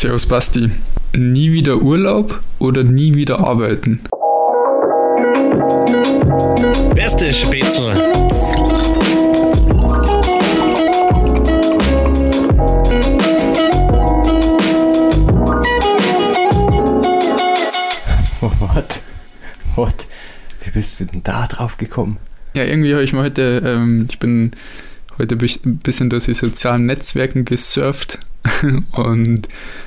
Servus Basti. Nie wieder Urlaub oder nie wieder arbeiten? Beste Spätzle. What? What? Wie bist du denn da drauf gekommen? Ja, irgendwie habe ich mal heute, ähm, ich bin heute ein bisschen durch die sozialen Netzwerken gesurft und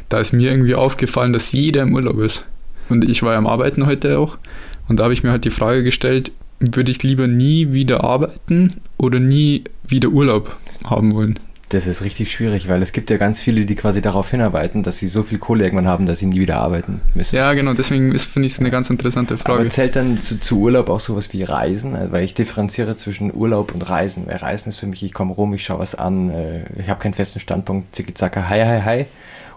da ist mir irgendwie aufgefallen, dass jeder im Urlaub ist. Und ich war ja am Arbeiten heute auch und da habe ich mir halt die Frage gestellt, würde ich lieber nie wieder arbeiten oder nie wieder Urlaub haben wollen? Das ist richtig schwierig, weil es gibt ja ganz viele, die quasi darauf hinarbeiten, dass sie so viel Kohle irgendwann haben, dass sie nie wieder arbeiten müssen. Ja, genau, deswegen finde ich es eine ganz interessante Frage. Aber zählt dann zu, zu, Urlaub auch sowas wie Reisen? Also, weil ich differenziere zwischen Urlaub und Reisen. Weil Reisen ist für mich, ich komme rum, ich schaue was an, äh, ich habe keinen festen Standpunkt, zicki zacka, hi, hi, hi.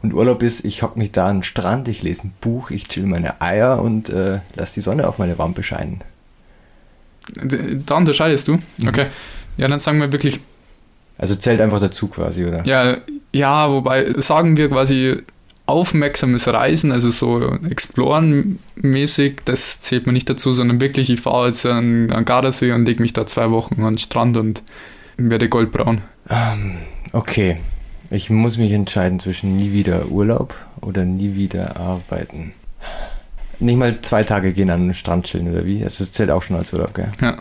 Und Urlaub ist, ich hocke mich da an den Strand, ich lese ein Buch, ich chill meine Eier und äh, lasse die Sonne auf meine Wampe scheinen. Da unterscheidest du? Mhm. Okay. Ja, dann sagen wir wirklich also zählt einfach dazu quasi, oder? Ja, ja, wobei sagen wir quasi aufmerksames Reisen, also so Exploren-mäßig, das zählt mir nicht dazu, sondern wirklich, ich fahre jetzt an, an Gardasee und lege mich da zwei Wochen an den Strand und werde goldbraun. Um, ähm, okay, ich muss mich entscheiden zwischen nie wieder Urlaub oder nie wieder arbeiten. Nicht mal zwei Tage gehen an den Strand chillen oder wie? Das zählt auch schon als Urlaub, gell? Ja.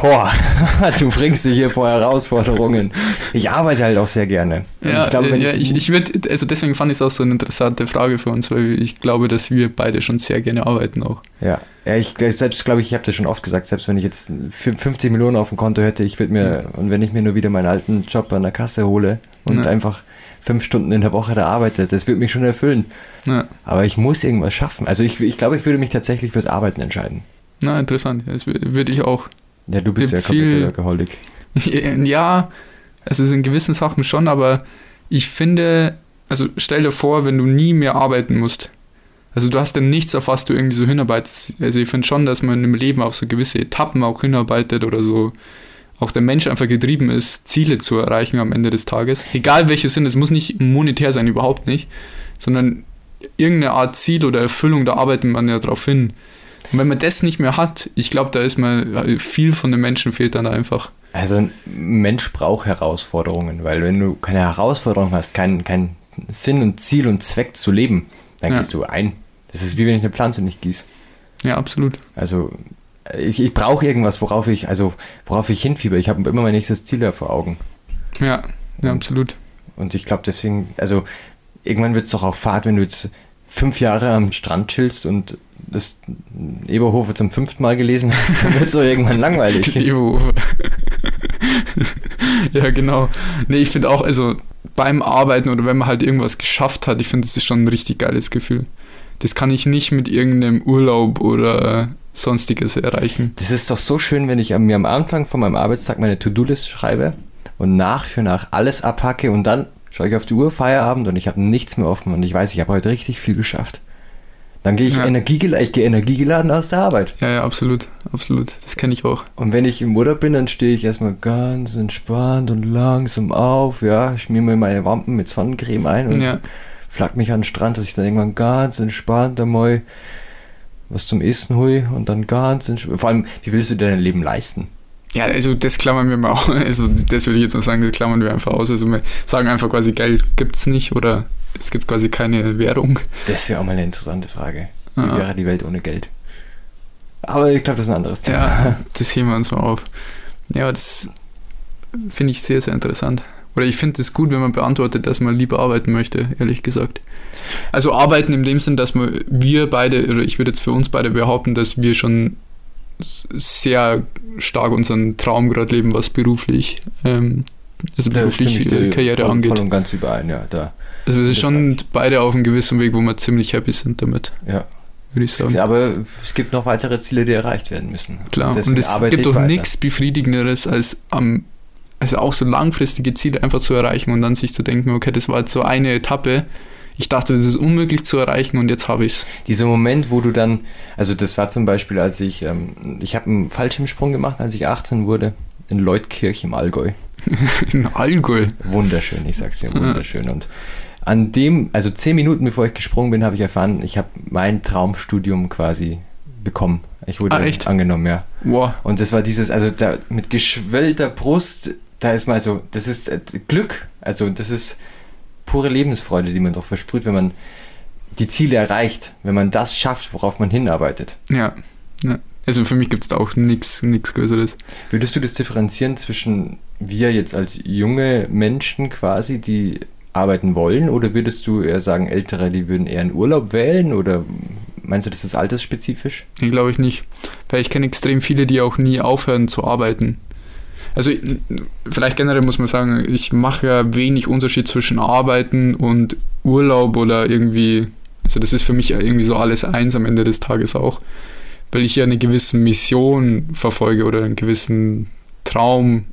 Boah, du bringst dich hier vor Herausforderungen. Ich arbeite halt auch sehr gerne. Ja, ich, glaube, ja, ich, ich würde, also deswegen fand ich es auch so eine interessante Frage für uns, weil ich glaube, dass wir beide schon sehr gerne arbeiten auch. Ja, ja ich selbst glaube ich, ich habe das schon oft gesagt, selbst wenn ich jetzt 50 Millionen auf dem Konto hätte, ich würde mir, und wenn ich mir nur wieder meinen alten Job an der Kasse hole und ja. einfach fünf Stunden in der Woche da arbeite, das würde mich schon erfüllen. Ja. Aber ich muss irgendwas schaffen. Also ich, ich glaube, ich würde mich tatsächlich fürs Arbeiten entscheiden. Na, interessant. Das würde ich auch. Ja, du bist ja Alkoholik. Ja, also in gewissen Sachen schon, aber ich finde, also stell dir vor, wenn du nie mehr arbeiten musst. Also du hast dann nichts, auf was du irgendwie so hinarbeitest. Also ich finde schon, dass man im Leben auf so gewisse Etappen auch hinarbeitet oder so auch der Mensch einfach getrieben ist, Ziele zu erreichen am Ende des Tages. Egal welche sind, es muss nicht monetär sein, überhaupt nicht, sondern irgendeine Art Ziel oder Erfüllung, da arbeitet man ja drauf hin. Und wenn man das nicht mehr hat, ich glaube, da ist man, viel von den Menschen fehlt dann einfach. Also ein Mensch braucht Herausforderungen, weil wenn du keine Herausforderung hast, keinen kein Sinn und Ziel und Zweck zu leben, dann ja. gehst du ein. Das ist wie wenn ich eine Pflanze nicht gieße. Ja, absolut. Also ich, ich brauche irgendwas, worauf ich, also worauf ich hinfieber. Ich habe immer mein nächstes Ziel da vor Augen. Ja, ja, absolut. Und ich glaube deswegen, also irgendwann wird es doch auch Fahrt, wenn du jetzt fünf Jahre am Strand chillst und das Eberhofe zum fünften Mal gelesen hast, dann wird es irgendwann langweilig. Eberhofe. ja, genau. Nee, ich finde auch, also beim Arbeiten oder wenn man halt irgendwas geschafft hat, ich finde, das ist schon ein richtig geiles Gefühl. Das kann ich nicht mit irgendeinem Urlaub oder sonstiges erreichen. Das ist doch so schön, wenn ich mir am Anfang von meinem Arbeitstag meine To-Do-List schreibe und nach für nach alles abhacke und dann schaue ich auf die Uhr, Feierabend und ich habe nichts mehr offen und ich weiß, ich habe heute richtig viel geschafft. Dann gehe ich, ja. energiegeladen, ich gehe energiegeladen aus der Arbeit. Ja, ja, absolut, absolut. Das kenne ich auch. Und wenn ich im Urlaub bin, dann stehe ich erstmal ganz entspannt und langsam auf, ja, schmier mir meine Wampen mit Sonnencreme ein und ja. Flack mich an den Strand, dass ich dann irgendwann ganz entspannt einmal was zum Essen hole und dann ganz entspannt. Vor allem, wie willst du dir dein Leben leisten? Ja, also das klammern wir mal aus. Also das würde ich jetzt mal sagen, das klammern wir einfach aus. Also wir sagen einfach quasi, Geld gibt es nicht oder es gibt quasi keine Währung. Das wäre auch mal eine interessante Frage. Wie ah. wäre die Welt ohne Geld? Aber ich glaube, das ist ein anderes Thema. Ja, das heben wir uns mal auf. Ja, das finde ich sehr, sehr interessant. Oder ich finde es gut, wenn man beantwortet, dass man lieber arbeiten möchte, ehrlich gesagt. Also arbeiten in dem Sinn, dass wir, wir beide, oder ich würde jetzt für uns beide behaupten, dass wir schon sehr stark unseren Traum gerade leben, was beruflich, ähm, also beruflich äh, Karriere voll, angeht. Voll und ganz überein, ja. Da. Also wir sind schon beide auf einem gewissen Weg, wo wir ziemlich happy sind damit. Ja. Würde ich sagen. Aber es gibt noch weitere Ziele, die erreicht werden müssen. Klar, und, und es gibt doch nichts Befriedigenderes, als am also auch so langfristige Ziele einfach zu erreichen und dann sich zu denken, okay, das war jetzt so eine Etappe, ich dachte, das ist unmöglich zu erreichen und jetzt habe ich es. Dieser Moment, wo du dann, also das war zum Beispiel, als ich, ähm, ich habe einen Fallschirmsprung gemacht, als ich 18 wurde, in Leutkirch im Allgäu. in Allgäu? Wunderschön, ich sag's dir, wunderschön. Ja. Und an dem, also zehn Minuten bevor ich gesprungen bin, habe ich erfahren, ich habe mein Traumstudium quasi bekommen. Ich wurde Ah, echt? angenommen, ja. Wow. Und das war dieses, also da mit geschwellter Brust, da ist mal so, das ist äh, Glück, also das ist pure Lebensfreude, die man doch versprüht, wenn man die Ziele erreicht, wenn man das schafft, worauf man hinarbeitet. Ja. ja. Also für mich gibt es da auch nichts Größeres. Würdest du das differenzieren zwischen wir jetzt als junge Menschen quasi, die arbeiten wollen, oder würdest du eher sagen, Ältere, die würden eher einen Urlaub wählen, oder meinst du, das ist altersspezifisch? Nee, glaube ich nicht. Weil ich kenne extrem viele, die auch nie aufhören zu arbeiten. Also vielleicht generell muss man sagen, ich mache ja wenig Unterschied zwischen Arbeiten und Urlaub oder irgendwie, also das ist für mich irgendwie so alles eins am Ende des Tages auch, weil ich ja eine gewisse Mission verfolge oder einen gewissen Traum,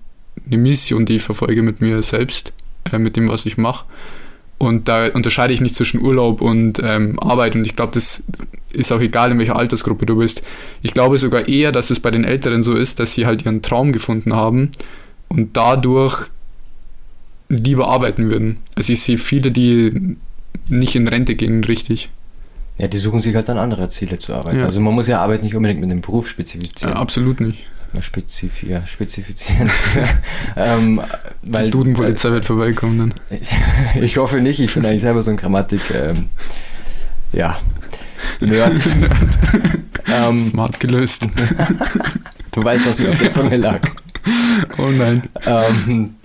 eine Mission, die ich verfolge mit mir selbst, äh, mit dem, was ich mache. Und da unterscheide ich nicht zwischen Urlaub und ähm, Arbeit. Und ich glaube, das ist auch egal, in welcher Altersgruppe du bist. Ich glaube sogar eher, dass es bei den Älteren so ist, dass sie halt ihren Traum gefunden haben und dadurch lieber arbeiten würden. Also ich sehe viele, die nicht in Rente gehen, richtig. Ja, die suchen sich halt dann andere Ziele zu arbeiten. Ja. Also man muss ja Arbeit nicht unbedingt mit dem Beruf Ja, spezifizieren. absolut nicht. Mal spezif ja, spezifizieren. ähm, weil, Die Dudenpolizei wird vorbeikommen dann. Ich, ich hoffe nicht, ich bin eigentlich selber so ein Grammatik, ähm, ja, Nerd. ähm, Smart gelöst. du weißt, was mir auf der Zunge lag. Oh nein. Ähm,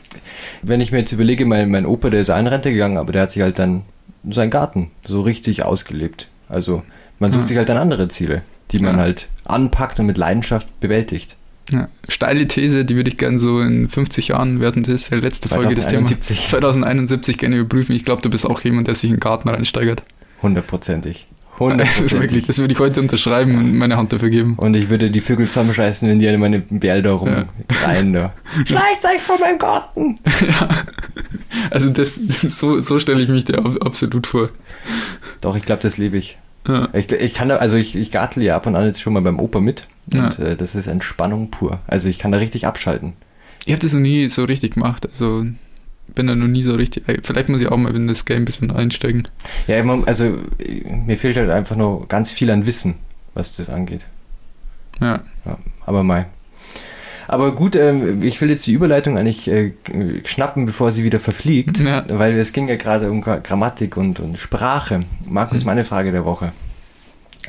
wenn ich mir jetzt überlege, mein, mein Opa, der ist in Rente gegangen, aber der hat sich halt dann seinen Garten so richtig ausgelebt. Also man sucht Ja. sich halt dann andere Ziele, die man Ja. halt anpackt und mit Leidenschaft bewältigt. Ja. Steile These, die würde ich gerne so in 50 Jahren, wir hatten das ja letzte Folge das Thema 2071. 2071 gerne überprüfen. Ich glaube, du bist auch jemand, der sich in den Garten reinsteigert. Hundertprozentig. Das, ist wirklich, Hundertprozentig. das würde ich heute unterschreiben und meine Hand dafür geben. Und ich würde die Vögel zusammenscheißen, wenn die an meine Bärl Ja. rumreien. Da. Schleicht euch von meinem Garten! Also das, so, so stelle ich mich dir ab- absolut vor. Doch, ich glaube, das lebe ich. Ja. Ich, ich kann da, also ich, ich gartle ja ab und an jetzt schon mal beim Opa mit. Ja. Und äh, das ist Entspannung pur. Also ich kann da richtig abschalten. Ich habe das noch nie so richtig gemacht. Also bin da noch nie so richtig. Vielleicht muss ich auch mal in das Game ein bisschen einsteigen. Ja, also äh, mir fehlt halt einfach noch ganz viel an Wissen, was das angeht. Ja. Ja, aber mal. Aber gut, ähm, ich will jetzt die Überleitung eigentlich äh, schnappen, bevor sie wieder verfliegt, Ja. weil es ging ja gerade um Gra- Grammatik und, und Sprache. Markus, Mhm. meine Frage der Woche.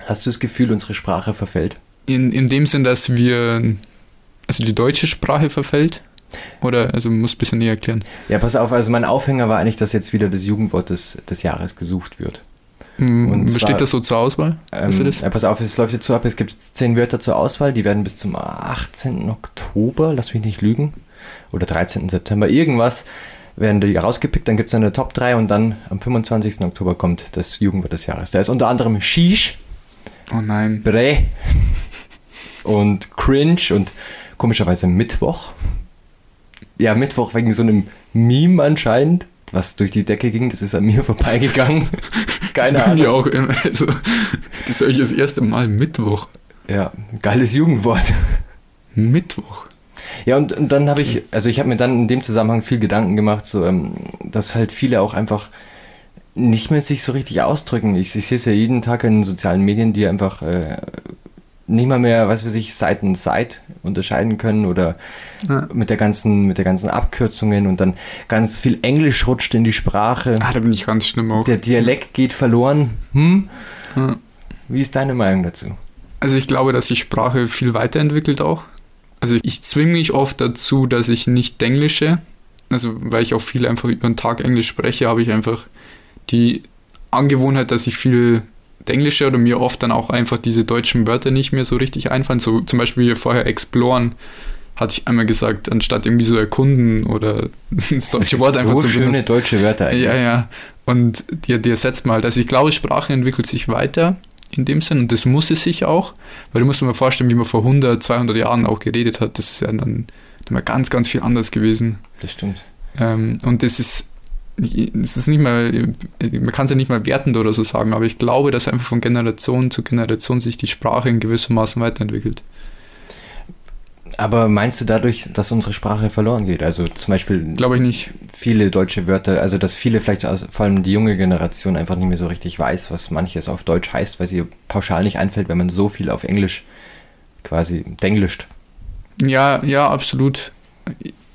Hast du das Gefühl, unsere Sprache verfällt? In, in dem Sinn, dass wir. Also die deutsche Sprache verfällt. Oder, also muss ein bisschen näher erklären. Ja, pass auf, also mein Aufhänger war eigentlich, dass jetzt wieder das Jugendwort des, des Jahres gesucht wird. Und Und zwar- besteht das so zur Auswahl? Ähm, ja, pass auf, es läuft jetzt so ab, es gibt jetzt zehn Wörter zur Auswahl, die werden bis zum 18. Oktober, lass mich nicht lügen, oder 13. September, irgendwas, werden die rausgepickt, dann gibt es eine Top 3 und dann am 25. Oktober kommt das Jugendwort des Jahres. Da ist unter anderem Shish, Oh nein. Bre und Cringe und komischerweise Mittwoch. Ja, Mittwoch wegen so einem Meme anscheinend, was durch die Decke ging, das ist an mir vorbeigegangen. Keine Ahnung. mir auch immer. Also, das höre ich das erste Mal Mittwoch. Ja, geiles Jugendwort. Mittwoch. Ja, und, und dann habe ich, also ich habe mir dann in dem Zusammenhang viel Gedanken gemacht, so, ähm, dass halt viele auch einfach nicht mehr sich so richtig ausdrücken. Ich, ich sehe es ja jeden Tag in sozialen Medien, die einfach äh, nicht mal mehr, was weiß ich, Seiten Seit unterscheiden können oder Ja. mit der ganzen, mit der ganzen Abkürzungen und dann ganz viel Englisch rutscht in die Sprache. Ah, da bin ich ganz schlimm auch. Der Dialekt geht verloren. Hm? Ja. Wie ist deine Meinung dazu? Also ich glaube, dass sich Sprache viel weiterentwickelt auch. Also ich zwinge mich oft dazu, dass ich nicht Englische, also weil ich auch viel einfach über den Tag Englisch spreche, habe ich einfach die Angewohnheit, dass ich viel Englische oder mir oft dann auch einfach diese deutschen Wörter nicht mehr so richtig einfallen. So zum Beispiel hier vorher exploren, hatte ich einmal gesagt, anstatt irgendwie so erkunden oder das deutsche Wort einfach so zu schöne benutzen. deutsche Wörter eigentlich. Ja, ja. Und die, die ersetzt man halt. Also ich glaube, Sprache entwickelt sich weiter in dem Sinn und das muss es sich auch, weil du musst dir mal vorstellen, wie man vor 100, 200 Jahren auch geredet hat. Das ist ja dann, dann mal ganz, ganz viel anders gewesen. Das stimmt. Ähm, und das ist, das ist nicht mal, man kann es ja nicht mal wertend oder so sagen, aber ich glaube, dass einfach von Generation zu Generation sich die Sprache in gewissem Maßen weiterentwickelt. Aber meinst du dadurch, dass unsere Sprache verloren geht? Also zum Beispiel Glaube ich nicht. viele deutsche Wörter, also dass viele vielleicht vor allem die junge Generation einfach nicht mehr so richtig weiß, was manches auf Deutsch heißt, weil sie pauschal nicht einfällt, wenn man so viel auf Englisch quasi denglischt. Ja, ja, absolut.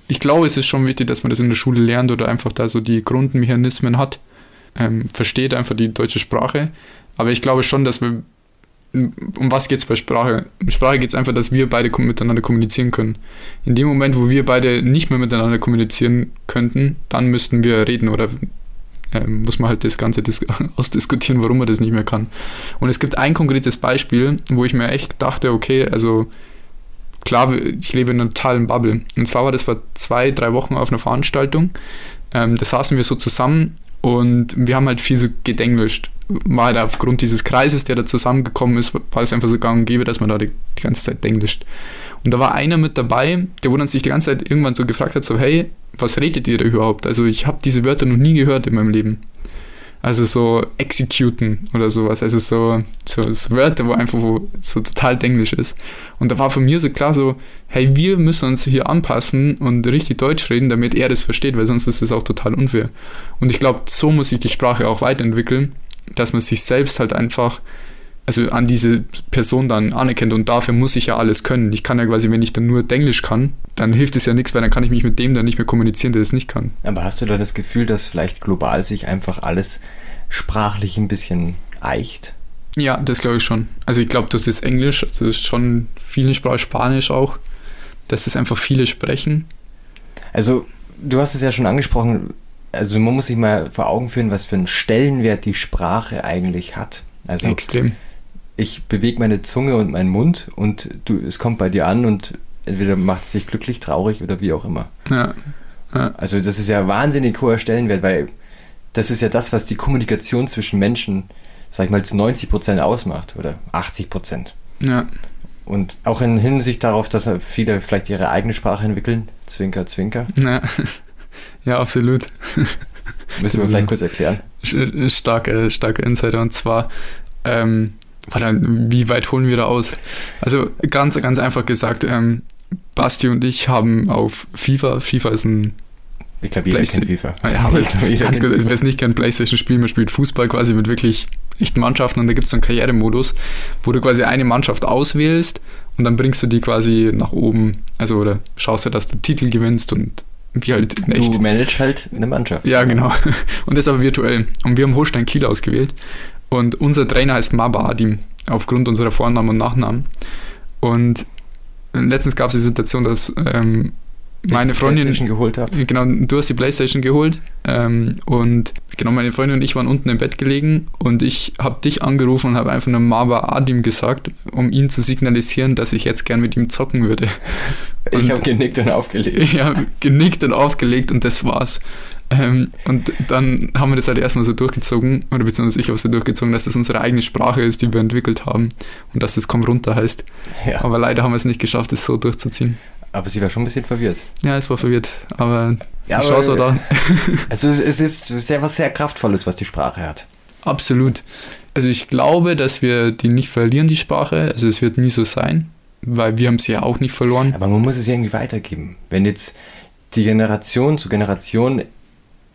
Ich glaube, es ist schon wichtig, dass man das in der Schule lernt oder einfach da so die Grundmechanismen hat, ähm, versteht einfach die deutsche Sprache. Aber ich glaube schon, dass wir. Um was geht es bei Sprache? In Sprache geht es einfach, dass wir beide miteinander kommunizieren können. In dem Moment, wo wir beide nicht mehr miteinander kommunizieren könnten, dann müssten wir reden oder ähm, muss man halt das Ganze dis ausdiskutieren, warum man das nicht mehr kann. Und es gibt ein konkretes Beispiel, wo ich mir echt dachte, okay, also klar, ich lebe in einer totalen Bubble. Und zwar war das vor zwei, drei Wochen auf einer Veranstaltung. Ähm, da saßen wir so zusammen und wir haben halt viel so gedenglischt. War halt aufgrund dieses Kreises, der da zusammengekommen ist, war es einfach so gang und gäbe, dass man da die, die ganze Zeit denglischt. Und da war einer mit dabei, der wo sich die ganze Zeit irgendwann so gefragt hat, so hey, was redet ihr da überhaupt? Also ich habe diese Wörter noch nie gehört in meinem Leben. Also so executen oder sowas. Also so, so, so Wörter, wo einfach wo so total Englisch ist. Und da war von mir so klar so, hey, wir müssen uns hier anpassen und richtig Deutsch reden, damit er das versteht, weil sonst ist es auch total unfair. Und ich glaube, so muss sich die Sprache auch weiterentwickeln, dass man sich selbst halt einfach also an diese Person dann anerkennt und dafür muss ich ja alles können. Ich kann ja quasi, wenn ich dann nur Englisch kann, dann hilft es ja nichts, weil dann kann ich mich mit dem dann nicht mehr kommunizieren, der es nicht kann. Aber hast du da das Gefühl, dass vielleicht global sich einfach alles sprachlich ein bisschen eicht? Ja, das glaube ich schon. Also ich glaube, das ist Englisch, also das ist schon viele Sprache, Spanisch auch, dass es einfach viele sprechen. Also, du hast es ja schon angesprochen, also man muss sich mal vor Augen führen, was für einen Stellenwert die Sprache eigentlich hat. Also Extrem. Ich bewege meine Zunge und meinen Mund und du, es kommt bei dir an und entweder macht es dich glücklich, traurig oder wie auch immer. Ja. ja. Also das ist ja wahnsinnig hoher Stellenwert, weil das ist ja das, was die Kommunikation zwischen Menschen, sag ich mal, zu 90 Prozent ausmacht oder 80 Prozent. Ja. Und auch in Hinsicht darauf, dass viele vielleicht ihre eigene Sprache entwickeln, Zwinker, Zwinker. Ja, ja absolut. Müssen wir vielleicht kurz erklären. Starke, starke Insider und zwar, ähm, wie weit holen wir da aus? Also ganz, ganz einfach gesagt, ähm, Basti und ich haben auf FIFA, FIFA ist ein ich glaube, jeder kennt FIFA. Ja, aber es, ganz gut, wer es nicht kennt, Playstation-Spiel, man spielt Fußball quasi mit wirklich echten Mannschaften und da gibt es so einen Karrieremodus, wo du quasi eine Mannschaft auswählst und dann bringst du die quasi nach oben, also oder schaust du, dass du Titel gewinnst und wie halt in echt. Du managst halt eine Mannschaft. Ja, genau. Und das aber virtuell. Und wir haben Holstein Kiel ausgewählt und unser Trainer heißt Maba Adim, aufgrund unserer Vornamen und Nachnamen. Und letztens gab es die Situation, dass ähm, meine Freundin PlayStation geholt habe. Genau, du hast die Playstation geholt ähm, und genau meine Freundin und ich waren unten im Bett gelegen und ich habe dich angerufen und habe einfach nur Maba Adim gesagt, um ihn zu signalisieren, dass ich jetzt gern mit ihm zocken würde. Und ich habe genickt und aufgelegt. Ja, genickt und aufgelegt und das war's. Ähm, und dann haben wir das halt erstmal so durchgezogen, oder beziehungsweise ich habe so durchgezogen, dass das unsere eigene Sprache ist, die wir entwickelt haben und dass das Komm runter heißt. Ja. Aber leider haben wir es nicht geschafft, es so durchzuziehen. Aber sie war schon ein bisschen verwirrt. Ja, es war verwirrt, aber ja, die Chance war da. Also es ist sehr was sehr Kraftvolles, was die Sprache hat. Absolut. Also ich glaube, dass wir die nicht verlieren, die Sprache. Also es wird nie so sein, weil wir haben sie ja auch nicht verloren. Aber man muss es irgendwie weitergeben. Wenn jetzt die Generation zu Generation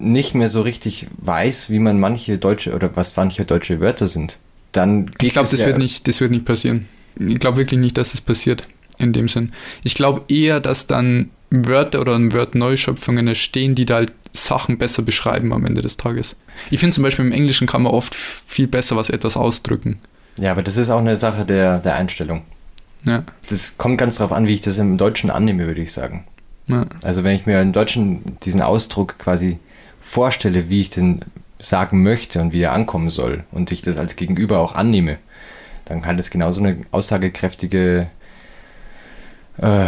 nicht mehr so richtig weiß, wie man manche deutsche oder was manche deutsche Wörter sind, dann ich glaube, das ja wird nicht, das wird nicht passieren. Ich glaube wirklich nicht, dass das passiert in dem Sinn. Ich glaube eher, dass dann Wörter oder Wörterneuschöpfungen entstehen, die da halt Sachen besser beschreiben am Ende des Tages. Ich finde zum Beispiel im Englischen kann man oft viel besser was etwas ausdrücken. Ja, aber das ist auch eine Sache der, der Einstellung. Ja. Das kommt ganz darauf an, wie ich das im Deutschen annehme, würde ich sagen. Ja. Also wenn ich mir im Deutschen diesen Ausdruck quasi vorstelle, wie ich den sagen möchte und wie er ankommen soll und ich das als Gegenüber auch annehme, dann kann das genauso eine aussagekräftige äh,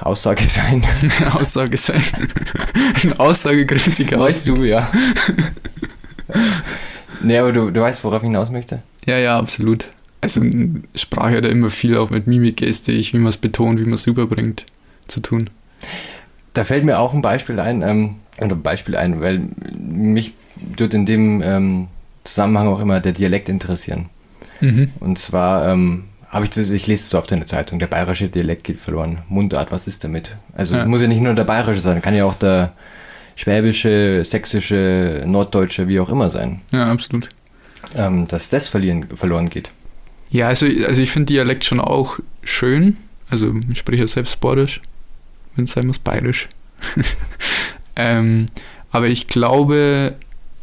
Aussage sein. Aussage sein. Eine aussagekräftige Weißt du, ja. nee, aber du, du weißt, worauf ich hinaus möchte? Ja, ja, absolut. Also Sprache hat ja immer viel auch mit Mimik, Gestik, wie man es betont, wie man es überbringt, zu tun. Da fällt mir auch ein Beispiel ein, ähm, oder ein Beispiel ein, weil mich tut in dem ähm, Zusammenhang auch immer der Dialekt interessieren. Mhm. Und zwar ähm, Habe ich das, ich lese das oft in der Zeitung, der bayerische Dialekt geht verloren. Mundart, was ist damit? Also Ja. muss ja nicht nur der bayerische sein, kann ja auch der schwäbische, sächsische, norddeutsche, wie auch immer sein. Ja, absolut. Ähm, dass das verlieren, verloren geht. Ja, also, also ich finde Dialekt schon auch schön. Also ich spreche ja selbst Badisch, wenn es sein muss, Bayerisch. ähm, aber ich glaube,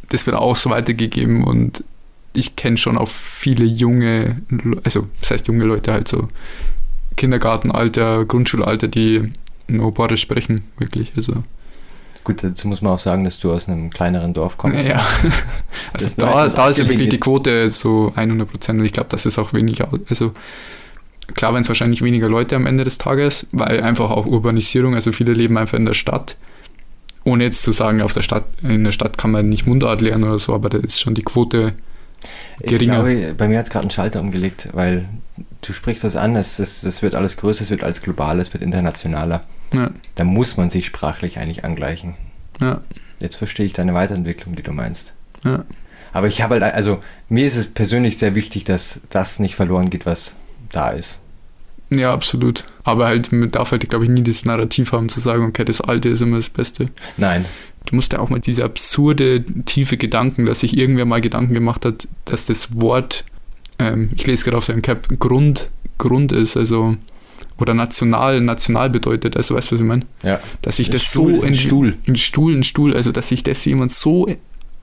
das wird auch so weitergegeben und ich kenne schon auch viele junge, also das heißt junge Leute halt so Kindergartenalter, Grundschulalter, die nur Badisch sprechen, wirklich. Also Gut, dazu muss man auch sagen, dass du aus einem kleineren Dorf kommst. ja, also da, da ist ja wirklich die. Quote so 100 Prozent und ich glaube, das ist auch wenig, au- also klar werden es wahrscheinlich weniger Leute am Ende des Tages, weil einfach auch Urbanisierung, also viele leben einfach in der Stadt, ohne jetzt zu sagen, auf der Stadt, in der Stadt kann man nicht Mundart lernen oder so, aber da ist schon die Quote Ich geringer. glaube, bei mir hat es gerade einen Schalter umgelegt, weil du sprichst das an, es, es, es wird alles größer, es wird alles globaler, es wird internationaler. Ja, Da muss man sich sprachlich eigentlich angleichen. ja, Jetzt verstehe ich deine Weiterentwicklung, die du meinst. ja. Aber ich habe halt, also mir ist es persönlich sehr wichtig, dass das nicht verloren geht, was da ist. Ja, absolut. Aber halt, man darf halt, glaube ich, nie das Narrativ haben zu sagen, okay, das Alte ist immer das Beste. Nein, Du musst ja auch mal diese absurde, tiefe Gedanken, dass sich irgendwer mal Gedanken gemacht hat, dass das Wort, ähm, ich lese gerade auf deinem Cap, Grund, Grund ist, also, oder national, national bedeutet, also weißt du, was ich meine? ja. Dass sich das Stuhl so ein Stuhl. Ein Stuhl, ein Stuhl, also dass sich das jemand so,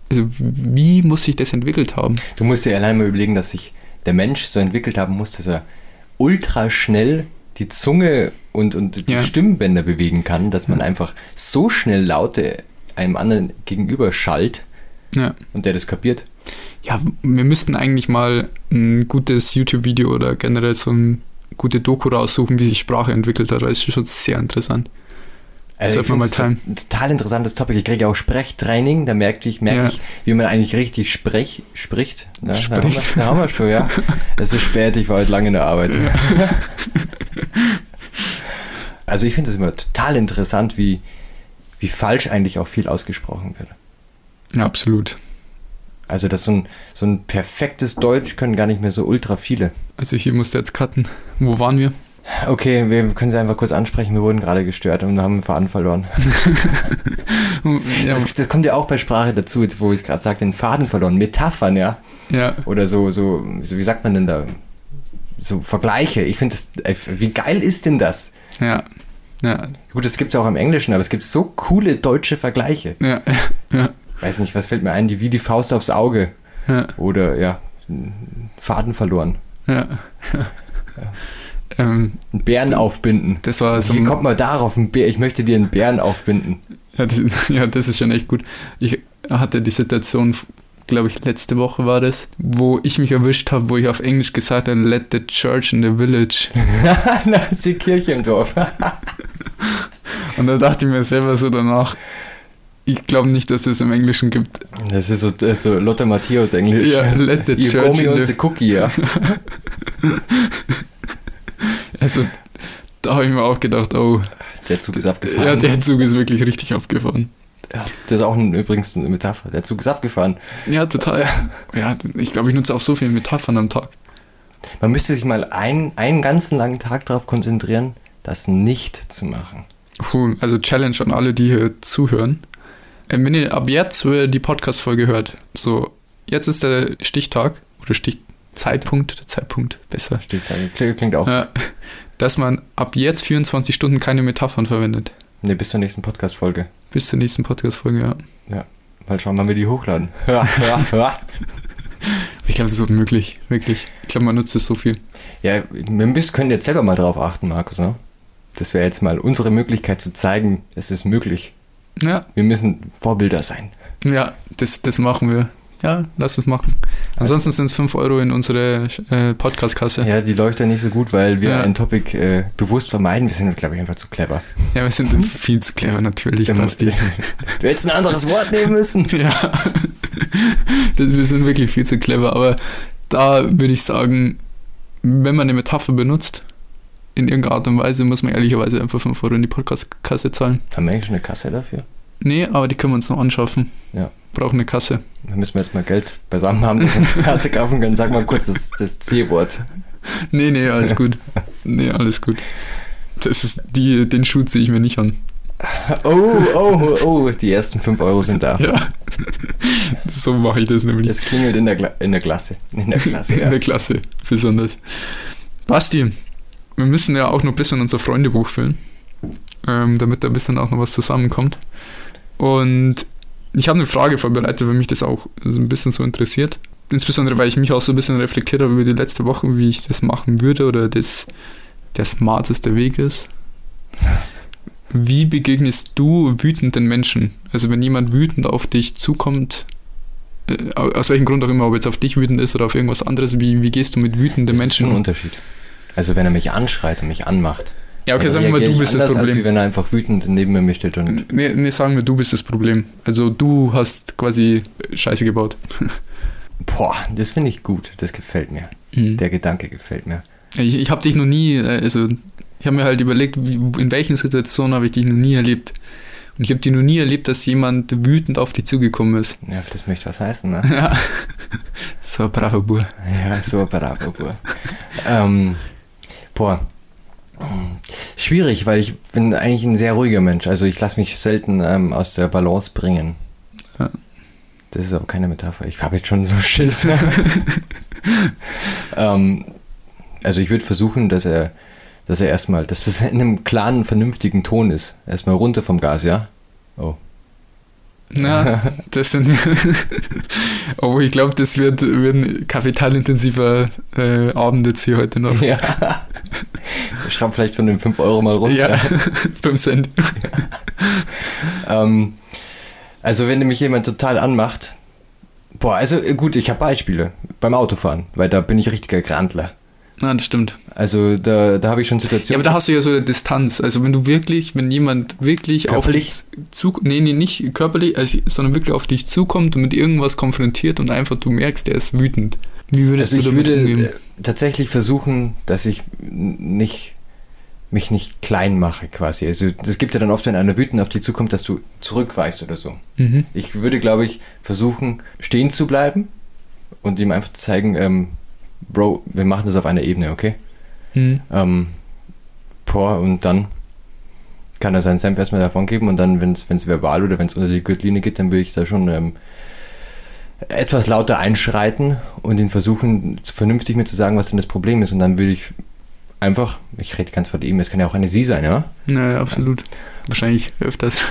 also wie muss sich das entwickelt haben? Du musst dir allein mal überlegen, dass sich der Mensch so entwickelt haben muss, dass er ultra schnell die Zunge und, und die Ja. Stimmbänder bewegen kann, dass man einfach so schnell Laute einem anderen gegenüber schallt Ja. und der das kapiert. Ja, wir müssten eigentlich mal ein gutes YouTube-Video oder generell so ein gute Doku raussuchen, wie sich Sprache entwickelt hat. Das ist schon sehr interessant. Also man ich mal das ein total interessantes Topic. Ich kriege ja auch Sprechtraining, da merke ich, merke Ja. ich, wie man eigentlich richtig sprech, spricht. Ja, Da, haben wir, Spricht. da haben wir schon, ja. Es ist spät, ich war heute lange in der Arbeit. Also ich finde es immer total interessant, wie, wie falsch eigentlich auch viel ausgesprochen wird. Ja, absolut. Also das so ein, so ein perfektes Deutsch können gar nicht mehr so ultra viele. Also hier musste jetzt cutten. Wo waren wir? Okay, wir können sie einfach kurz ansprechen. Wir wurden gerade gestört und haben den Faden verloren. Ja, Das, das kommt ja auch bei Sprache dazu, jetzt wo ich es gerade sagte, den Faden verloren. Metaphern, ja. ja, Oder so, so, wie sagt man denn da? So Vergleiche. Ich finde das, ey, wie geil ist denn das? ja, ja, Gut, das gibt es auch im Englischen, aber es gibt so coole deutsche Vergleiche. ja, ja, Weiß nicht, was fällt mir ein? Die wie die Faust aufs Auge. ja, Oder, ja, Faden verloren. ja. Ähm, Bären aufbinden. das war so Wie kommt man darauf? Ein Bär, ich möchte dir einen Bären aufbinden. Ja das, ja, das ist schon echt gut. Ich hatte die Situation, glaube ich, letzte Woche war das, wo ich mich erwischt habe, wo ich auf Englisch gesagt habe, let the church in the village. da ist die Kirche im Dorf. Und da dachte ich mir selber so danach, ich glaube nicht, dass es im Englischen gibt. Das ist so, das ist so Lotte Matthäus Englisch. Ja, let the You church owe me the cookie, ja. Also, da habe ich mir auch gedacht, oh, Der Zug ist abgefahren. ja, der Zug ist wirklich richtig aufgefahren. Ja, das ist auch ein, übrigens eine Metapher. Der Zug ist abgefahren. Ja, total. Ja, ich glaube, ich nutze auch so viele Metaphern am Tag. Man müsste sich mal ein, einen ganzen langen Tag darauf konzentrieren, das nicht zu machen. Puh, also Challenge an alle, die hier zuhören. Ähm, Wenn ihr ab jetzt äh, die Podcast-Folge hört, so, jetzt ist der Stichtag oder Stichzeitpunkt, der Zeitpunkt besser, Steht da. Klingt, auch. äh, dass man ab jetzt 24 Stunden keine Metaphern verwendet. Ne, bis zur nächsten Podcast-Folge. Bis zur nächsten Podcast-Folge, ja. Mal schauen, wann wir die hochladen. Ja, ja, ja. Ich glaube, das ist unmöglich, wirklich. Ich glaube, man nutzt es so viel. ja, wir müssen, können jetzt selber mal drauf achten, Markus. Ne? Das wäre jetzt mal unsere Möglichkeit zu zeigen, es ist möglich. Ja, Wir müssen Vorbilder sein. ja, das, das machen wir. Ja, lass uns machen. Ansonsten sind es 5 Euro in unsere äh, Podcast-Kasse. Ja, die leuchtet nicht so gut, weil wir Ja. ein Topic äh, bewusst vermeiden. Wir sind, glaube ich, einfach zu clever. Ja, wir sind viel zu clever, natürlich, Basti. Du hättest ein anderes Wort nehmen müssen. Ja, das, wir sind wirklich viel zu clever, aber da würde ich sagen, wenn man eine Metapher benutzt, in irgendeiner Art und Weise, muss man ehrlicherweise einfach 5 Euro in die Podcast-Kasse zahlen. Haben wir eigentlich schon eine Kasse dafür? Nee, aber die können wir uns noch anschaffen. Ja. Brauchen eine Kasse. Da müssen wir jetzt mal Geld beisammen haben, dass wir eine Kasse kaufen können. Sag mal kurz das, das C-Wort. Nee, nee, alles gut. Nee, alles gut. Das ist die, den Schuh ziehe ich mir nicht an. Oh, oh, oh, die ersten 5 Euro sind da. Ja. So mache ich das nämlich. Das klingelt in der, Gla in der Klasse. In der Klasse, In ja. der Klasse, besonders. Basti, wir müssen ja auch noch ein bisschen unser Freundebuch füllen, ähm, damit da ein bisschen auch noch was zusammenkommt. Und ich habe eine Frage vorbereitet, weil mich das auch so ein bisschen so interessiert. Insbesondere, weil ich mich auch so ein bisschen reflektiert habe über die letzte Woche, wie ich das machen würde oder das der smarteste Weg ist. Wie begegnest du wütenden Menschen? Also wenn jemand wütend auf dich zukommt, äh, aus welchem Grund auch immer, ob jetzt auf dich wütend ist oder auf irgendwas anderes, wie, wie gehst du mit wütenden Das ist Menschen schon ein? Unterschied. Also wenn er mich anschreit und mich anmacht. Ja, okay, dann sagen wir mal, du bist das anders, Als Problem. wie wenn er einfach wütend neben mir steht und Nee, nee, sagen wir, du bist das Problem. Also du hast quasi Scheiße gebaut. boah, das finde ich gut. Das gefällt mir. Mhm. Der Gedanke gefällt mir. Ich, ich habe dich noch nie, äh, also ich habe mir halt überlegt, in welchen Situationen habe ich dich noch nie erlebt. Und ich habe dich noch nie erlebt, dass jemand wütend auf dich zugekommen ist. Ja, das möchte was heißen, ne? Ja. So ein braver Bub. Ja, so ein braver Bub. ähm, boah. Schwierig, weil ich bin eigentlich ein sehr ruhiger Mensch. Also ich lasse mich selten ähm, aus der Balance bringen. Ja. Das ist aber keine Metapher. Ich habe jetzt schon so Schiss. ähm, also ich würde versuchen, dass er, dass er erstmal, dass das in einem klaren, vernünftigen Ton ist. Erstmal runter vom Gas, ja? Oh. Ja, das sind. Oh, ich glaube, das wird, wird ein kapitalintensiver äh, Abend jetzt hier heute noch. Ja. Schraub vielleicht von den 5 Euro mal runter. Ja, 5 Cent. Ähm, also wenn mich jemand total anmacht, boah, also äh, gut, ich habe Beispiele beim Autofahren, weil da bin ich richtiger Grandler. Na, das stimmt. Also da, da habe ich schon Ja, Situationen. aber da hast du ja so eine Distanz. Also wenn du wirklich, wenn jemand wirklich Körperlich? auf dich zu, nee, nee, nicht körperlich, also, sondern wirklich auf dich zukommt und mit irgendwas konfrontiert und einfach du merkst, der ist wütend. Wie würdest also ich du damit würde umgehen? tatsächlich versuchen, dass ich nicht mich nicht klein mache quasi. Also es gibt ja dann oft, wenn einer wütend auf dich zukommt, dass du zurückweist oder so. Mhm. Ich würde, glaube ich, versuchen, stehen zu bleiben und ihm einfach zu zeigen, ähm, Bro, wir machen das auf einer Ebene, okay? Mhm. Ähm, boah, und dann kann er seinen Senf erstmal davon geben und dann, wenn es verbal oder wenn es unter die Gürtellinie geht, dann würde ich da schon ähm, etwas lauter einschreiten und ihn versuchen, vernünftig mir zu sagen, was denn das Problem ist. Und dann würde ich einfach, ich rede ganz von ihm, es kann ja auch eine Sie sein, ja? Ja, absolut. Wahrscheinlich öfters.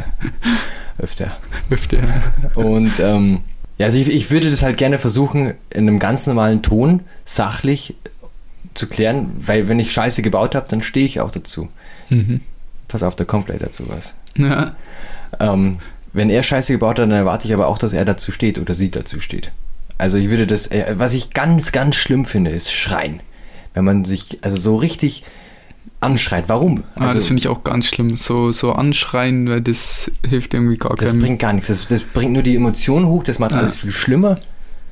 Öfter. Öfter. Und ähm, ja, also ich, ich würde das halt gerne versuchen, in einem ganz normalen Ton, sachlich zu klären, weil wenn ich Scheiße gebaut habe, dann stehe ich auch dazu. Mhm. Pass auf, da kommt gleich dazu was. Ja. Ähm, wenn er Scheiße gebaut hat, dann erwarte ich aber auch, dass er dazu steht oder sie dazu steht. Also ich würde das, äh, was ich ganz, ganz schlimm finde, ist Schreien. Wenn man sich also so richtig anschreit. Warum? Ah, Also, das finde ich auch ganz schlimm. So, so anschreien, weil das hilft irgendwie gar das keinem. bringt gar nichts. Das, das bringt nur die Emotionen hoch, das macht Ja. alles viel schlimmer.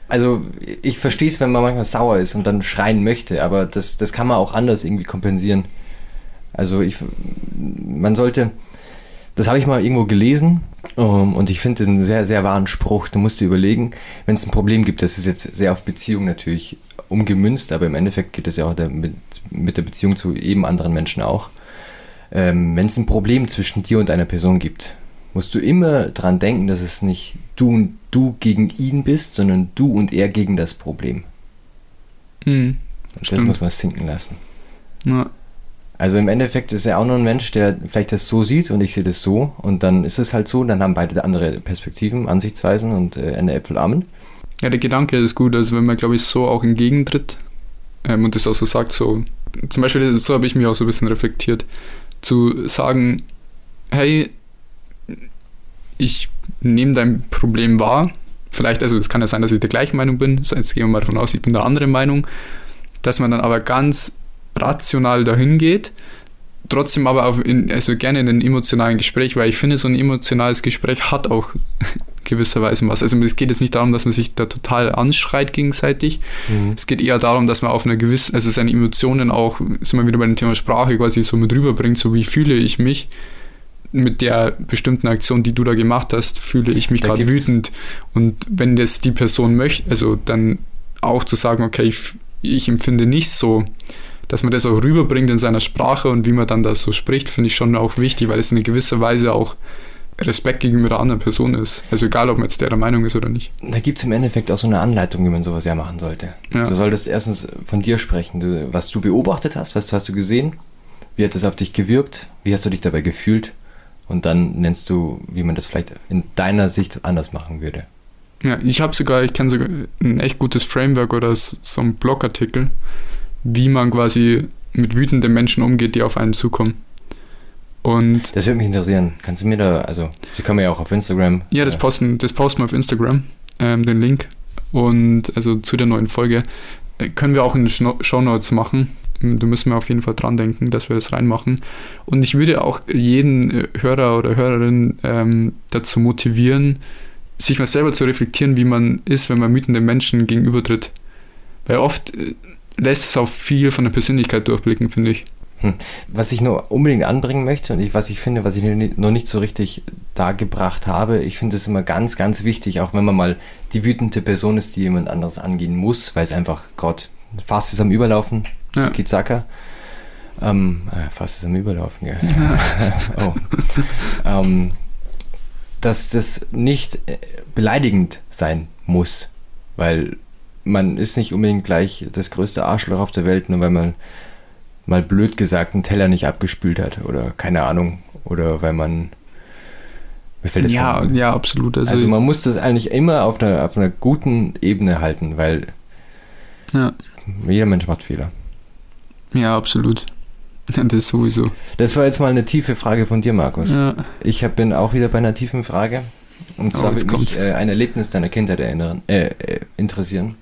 Also ich verstehe es, wenn man manchmal sauer ist und dann schreien möchte, aber das, das kann man auch anders irgendwie kompensieren. Also ich, man sollte, das habe ich mal irgendwo gelesen ähm, und ich finde einen sehr, sehr wahren Spruch. Du musst dir überlegen, wenn es ein Problem gibt, das ist jetzt sehr auf Beziehung natürlich umgemünzt, aber im Endeffekt geht es ja auch der, mit, mit der Beziehung zu eben anderen Menschen auch. Ähm, wenn es ein Problem zwischen dir und einer Person gibt, musst du immer dran denken, dass es nicht du und du gegen ihn bist, sondern du und er gegen das Problem. Mhm. Und das muss man sinken lassen. Ja. Also im Endeffekt ist er auch nur ein Mensch, der vielleicht das so sieht und ich sehe das so und dann ist es halt so, dann haben beide andere Perspektiven, Ansichtsweisen und äh, eine Äpfel Amen. Ja, der Gedanke ist gut. Also wenn man, glaube ich, so auch entgegentritt ähm, und das auch so sagt, so zum Beispiel, so habe ich mich auch so ein bisschen reflektiert, zu sagen, hey, ich nehme dein Problem wahr. Vielleicht, also es kann ja sein, dass ich der gleichen Meinung bin. Jetzt gehen wir mal davon aus, ich bin der anderen Meinung. Dass man dann aber ganz rational dahin geht, trotzdem aber in, also gerne in ein emotionalen Gespräch, weil ich finde, so ein emotionales Gespräch hat auch gewisserweise was. Also es geht jetzt nicht darum, dass man sich da total anschreit gegenseitig. Es geht eher darum, dass man auf einer gewissen, also seine Emotionen auch, sind wir wieder bei dem Thema Sprache quasi so mit rüberbringt, so wie fühle ich mich mit der bestimmten Aktion, die du da gemacht hast, fühle ich mich gerade wütend. Und wenn das die Person möchte, also dann auch zu sagen, okay, ich, ich empfinde nicht so, dass man das auch rüberbringt in seiner Sprache und wie man dann das so spricht, finde ich schon auch wichtig, weil es in gewisser Weise auch Respekt gegenüber der anderen Person ist. Also egal, ob man jetzt der Meinung ist oder nicht. Da gibt es im Endeffekt auch so eine Anleitung, wie man sowas ja machen sollte. Ja. Du solltest erstens von dir sprechen, was du beobachtet hast, was hast du gesehen, wie hat das auf dich gewirkt, wie hast du dich dabei gefühlt und dann nennst du, wie man das vielleicht in deiner Sicht anders machen würde. Ja, ich habe sogar, ich kenne sogar ein echt gutes Framework oder so ein Blogartikel, wie man quasi mit wütenden Menschen umgeht, die auf einen zukommen. Und Das würde mich interessieren. Kannst du mir da, also, sie können mir ja auch auf Instagram. ja, das äh, posten, das posten wir auf Instagram, ähm, den Link. Und also zu der neuen Folge äh, können wir auch in den Schno- Shownotes machen. Da müssen wir auf jeden Fall dran denken, dass wir das reinmachen. Und ich würde auch jeden äh, Hörer oder Hörerin ähm, dazu motivieren, sich mal selber zu reflektieren, wie man ist, wenn man wütenden Menschen gegenübertritt. Weil oft lässt es auch viel von der Persönlichkeit durchblicken, finde ich. Was ich nur unbedingt anbringen möchte und ich, was ich finde, was ich noch nicht so richtig dargebracht habe, ich finde es immer ganz, ganz wichtig, auch wenn man mal die wütende Person ist, die jemand anderes angehen muss, weil es einfach gerade fast ist am Überlaufen, Ja. Kizaka. Ähm, äh, fast ist am Überlaufen, gell? oh. ähm, dass das nicht äh, beleidigend sein muss, weil man ist nicht unbedingt gleich das größte Arschloch auf der Welt, nur weil man mal blöd gesagt einen Teller nicht abgespült hat oder keine Ahnung oder weil man mir fällt das Ja, kein- ja, absolut. Also, also man muss das eigentlich immer auf einer, auf einer guten Ebene halten, weil ja, jeder Mensch macht Fehler. ja, absolut. Das sowieso. Das war jetzt mal eine tiefe Frage von dir, Markus. Ja. Ich hab, bin auch wieder bei einer tiefen Frage. Und Oh, zwar jetzt würde mich äh, ein Erlebnis deiner Kindheit erinnern, äh, äh, interessieren.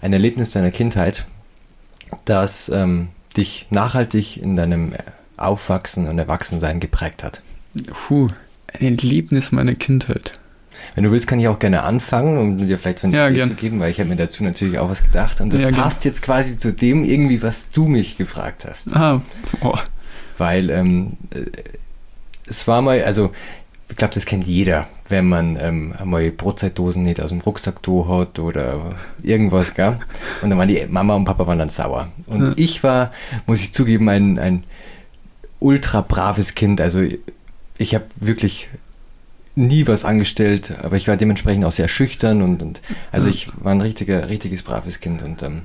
Ein Erlebnis deiner Kindheit, das ähm, dich nachhaltig in deinem Aufwachsen und Erwachsensein geprägt hat. Puh, ein Erlebnis meiner Kindheit. Wenn du willst, kann ich auch gerne anfangen, um dir vielleicht so ein Ja, zu geben, weil ich habe mir dazu natürlich auch was gedacht. Und das Ja, gern. passt jetzt quasi zu dem irgendwie, was du mich gefragt hast. Ah, boah. Weil ähm, äh, es war mal, also ich glaube, das kennt jeder, wenn man ähm, einmal Brotzeitdosen nicht aus dem Rucksack hat oder irgendwas, gell? Und dann waren die Mama und Papa waren dann sauer. Und Ja. ich war, muss ich zugeben, ein, ein ultra braves Kind. Also ich habe wirklich nie was angestellt, aber ich war dementsprechend auch sehr schüchtern und, und also ich war ein richtiger, richtiges braves Kind und ähm,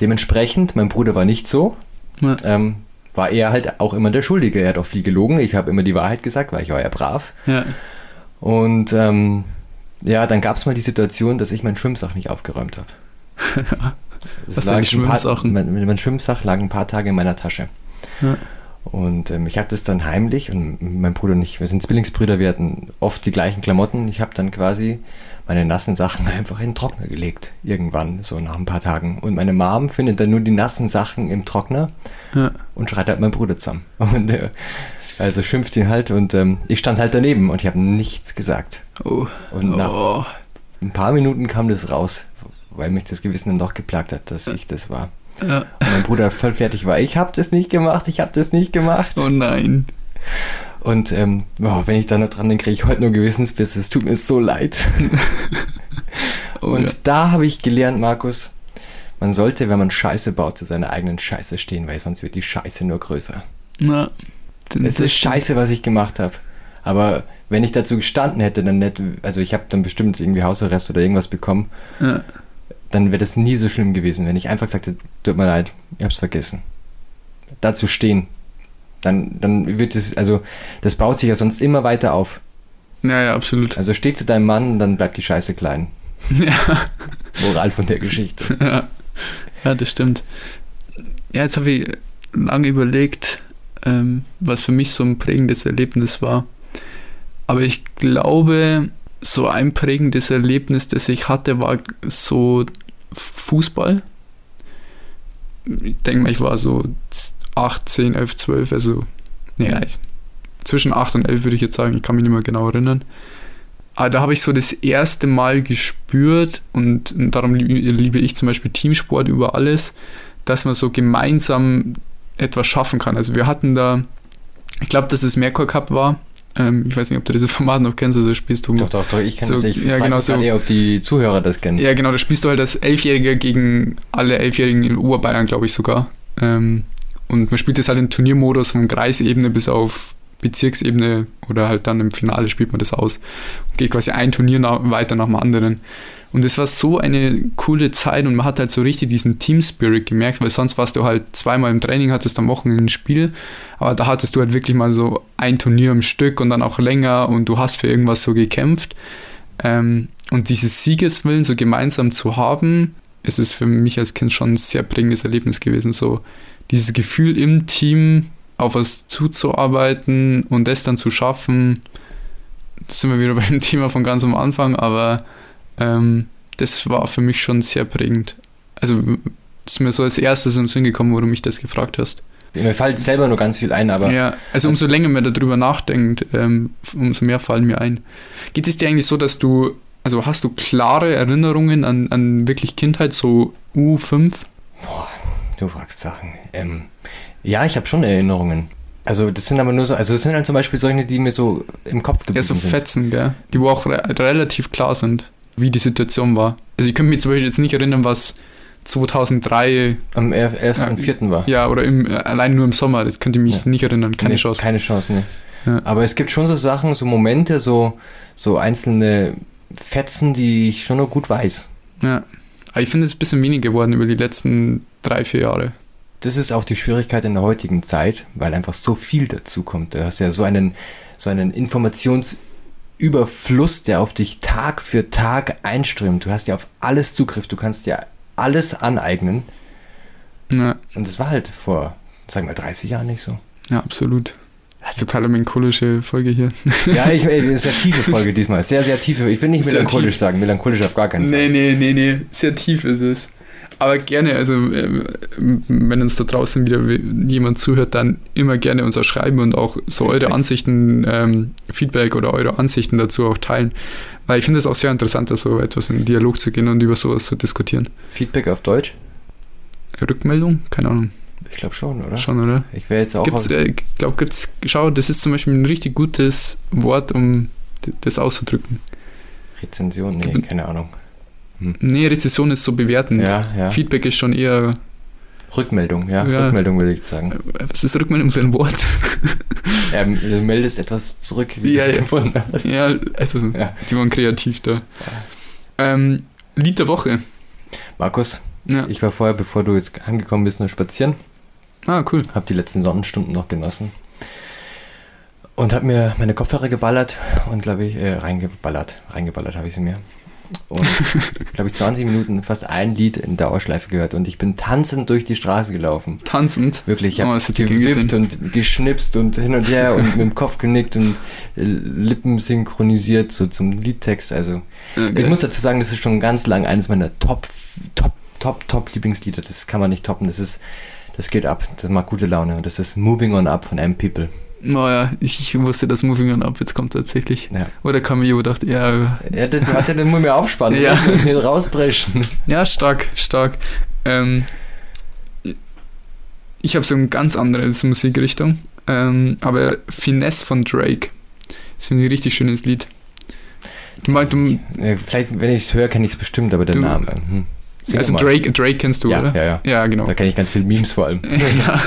dementsprechend, mein Bruder war nicht so, Ja. ähm, war er halt auch immer der Schuldige. Er hat auch viel gelogen. Ich habe immer die Wahrheit gesagt, weil ich war ja brav. Ja. Und ähm, ja, dann gab es mal die Situation, dass ich mein Schwimmsach nicht aufgeräumt habe. Was lag deine ein paar- Schwimmsachen? Mein, mein Schwimmsach lag ein paar Tage in meiner Tasche. Ja. Und ähm, ich habe das dann heimlich und mein Bruder und ich, wir sind Zwillingsbrüder, wir hatten oft die gleichen Klamotten. Ich habe dann quasi meine nassen Sachen einfach in den Trockner gelegt. Irgendwann, so nach ein paar Tagen. Und meine Mom findet dann nur die nassen Sachen im Trockner Ja. und schreit halt meinen Bruder zusammen. Und äh, also schimpft ihn halt und ähm, ich stand halt daneben und ich habe nichts gesagt. Oh. Und nach oh. ein paar Minuten kam das raus, weil mich das Gewissen dann doch geplagt hat, dass ich das war. Ja. Und mein Bruder voll fertig war. Ich habe das nicht gemacht, ich habe das nicht gemacht. oh nein. Und ähm, oh, wenn ich da noch dran denke, kriege ich heute nur Gewissensbiss. Es tut mir so leid. Oh, und ja. da habe ich gelernt, Markus, man sollte, wenn man Scheiße baut, zu seiner eigenen Scheiße stehen, weil sonst wird die Scheiße nur größer. Na, Es ist scheiße, was ich gemacht habe. Aber wenn ich dazu gestanden hätte, dann hätte, also ich habe dann bestimmt irgendwie Hausarrest oder irgendwas bekommen, Ja. dann wäre das nie so schlimm gewesen, wenn ich einfach gesagt hätte, tut mir leid, ich hab's vergessen. Dazu stehen. Dann, dann wird es, also das baut sich ja sonst immer weiter auf. ja, ja, absolut. Also steh zu deinem Mann, dann bleibt die Scheiße klein. Ja. Moral von der Geschichte. Ja. ja, das stimmt. Ja, jetzt habe ich lange überlegt, ähm, was für mich so ein prägendes Erlebnis war. Aber ich glaube, so ein prägendes Erlebnis, das ich hatte, war so Fußball. Ich denke mal, ich war so 8, 10, 11, 12, also nee, also zwischen 8 und 11 würde ich jetzt sagen, ich kann mich nicht mehr genau erinnern. Aber da habe ich so das erste Mal gespürt und darum liebe, ich zum Beispiel Teamsport über alles, dass man so gemeinsam etwas schaffen kann. Also wir hatten da, ich glaube, dass es Merkur Cup war, Ähm, ich weiß nicht, ob du dieses Format noch kennst, also spielst du. Doch, doch, doch, ich kenne So, das. Ich ja, genau so. eher, ob die Zuhörer das kennen. Ja, genau, da spielst du halt als Elfjähriger gegen alle Elfjährigen in Oberbayern, glaube ich sogar. Ähm, und man spielt das halt in Turniermodus von Kreisebene bis auf Bezirksebene oder halt dann im Finale spielt man das aus. Und geht quasi ein Turnier na weiter nach dem anderen. Und das war so eine coole Zeit und man hat halt so richtig diesen Team Spirit gemerkt, weil sonst warst du halt zweimal im Training, hattest am Wochenende ein Spiel, aber da hattest du halt wirklich mal so ein Turnier im Stück und dann auch länger und du hast für irgendwas so gekämpft. Ähm, und dieses Siegeswillen so gemeinsam zu haben, es ist für mich als Kind schon ein sehr prägendes Erlebnis gewesen. So dieses Gefühl im Team auf was zuzuarbeiten und das dann zu schaffen. Das sind wir wieder beim Thema von ganz am Anfang, aber ähm, das war für mich schon sehr prägend. Also das ist mir so als erstes im Sinn gekommen, wo du mich das gefragt hast. Mir fällt selber nur ganz viel ein, aber Ja, also umso länger man darüber nachdenkt, ähm, umso mehr fallen mir ein. Geht es dir eigentlich so, dass du, also hast du klare Erinnerungen an, an wirklich Kindheit, so U5? Du fragst Sachen. Ähm, ja, ich habe schon Erinnerungen. Also das sind aber nur so, also das sind halt zum Beispiel solche, die mir so im Kopf geblieben Ja, so sind. Fetzen, gell? Die wo auch re relativ klar sind, wie die Situation war. Also ich könnte mich zum Beispiel jetzt nicht erinnern, was 2003, Am er- ersten Ja, und vierten war. ja, oder im, äh, allein nur im Sommer, das könnte ich mich Ja. nicht erinnern, keine Nee, Chance. Keine Chance, ne. Ja. Aber es gibt schon so Sachen, so Momente, so, so einzelne Fetzen, die ich schon noch gut weiß. Ja. Aber ich finde es ist ein bisschen weniger geworden über die letzten drei, vier Jahre. Das ist auch die Schwierigkeit in der heutigen Zeit, weil einfach so viel dazu kommt. Du hast ja so einen, so einen Informationsüberfluss, der auf dich Tag für Tag einströmt. Du hast ja auf alles Zugriff, du kannst ja alles aneignen. Ja, Und das war halt vor, sagen wir, 30 Jahren nicht so. ja absolut. Total melancholische Folge hier. Ja, ich, ey, ist ja tiefe Folge diesmal. Sehr, sehr tiefe. Ich will nicht melancholisch sagen. Melancholisch auf gar keinen Fall. Nee, nee, nee, nee. Sehr tief ist es. Aber gerne, also ähm, wenn uns da draußen wieder jemand zuhört, dann immer gerne uns auch schreiben und auch so eure. Ansichten, ähm, Feedback oder eure Ansichten dazu auch teilen. Weil ich finde es auch sehr interessant, da so etwas in Dialog zu gehen und über sowas zu diskutieren. Feedback auf Deutsch? Rückmeldung? Keine Ahnung. Ich glaube schon, oder? Schon, oder? Ich wäre jetzt auch. Gibt's, äh, ich glaube, gibt's, schau, das ist zum Beispiel ein richtig gutes Wort, um das auszudrücken. Rezension? Nee, Gibt- keine Ahnung. Nee, Rezession ist so bewertend. Ja, ja. Feedback ist schon eher, Rückmeldung, ja. Ja. Rückmeldung würde ich sagen. was ist Rückmeldung für ein Wort? Ähm, du meldest etwas zurück, wie Ja, du gefunden hast. ja, also, die waren kreativ da. Ähm, Lied der Woche. Markus, ich war vorher, bevor du jetzt angekommen bist, nur spazieren. Ah, cool. Habe die letzten Sonnenstunden noch genossen. Und habe mir meine Kopfhörer geballert und, glaube ich, äh, reingeballert. Reingeballert habe ich sie mir. Und, glaube ich, 20 Minuten fast ein Lied in Dauerschleife gehört. Und ich bin tanzend durch die Straße gelaufen. Tanzend. Wirklich, ich Oh, habe gern gewippt und geschnipst und hin und her und mit dem Kopf genickt und äh, Lippen synchronisiert so zum Liedtext. Also Okay. ich muss dazu sagen, das ist schon ganz lang eines meiner Top, Top, Top, Top Lieblingslieder. Das kann man nicht toppen. Das ist, das geht ab. Das macht gute Laune. Und das ist Moving On Up von M-People. Naja, ich, ich wusste, dass Moving On Up jetzt kommt tatsächlich. Ja. Oder Cameo dachte, ja, Ja, das, warte, den muss ich mir aufspannen. Ja. Ja. Nicht rausbrechen. ja, stark, stark. Ähm, ich habe so eine ganz andere Musikrichtung. Ähm, aber Finesse von Drake. Das finde ich ein richtig schönes Lied. Du, meinst, du, Ja, Vielleicht, wenn ich es höre, kenne ich es bestimmt, aber der Du- Name. Hm. Also. Drake, Drake kennst du, ja, oder? ja, ja. Ja, genau. Da kenne ich ganz viele Memes vor allem. ja.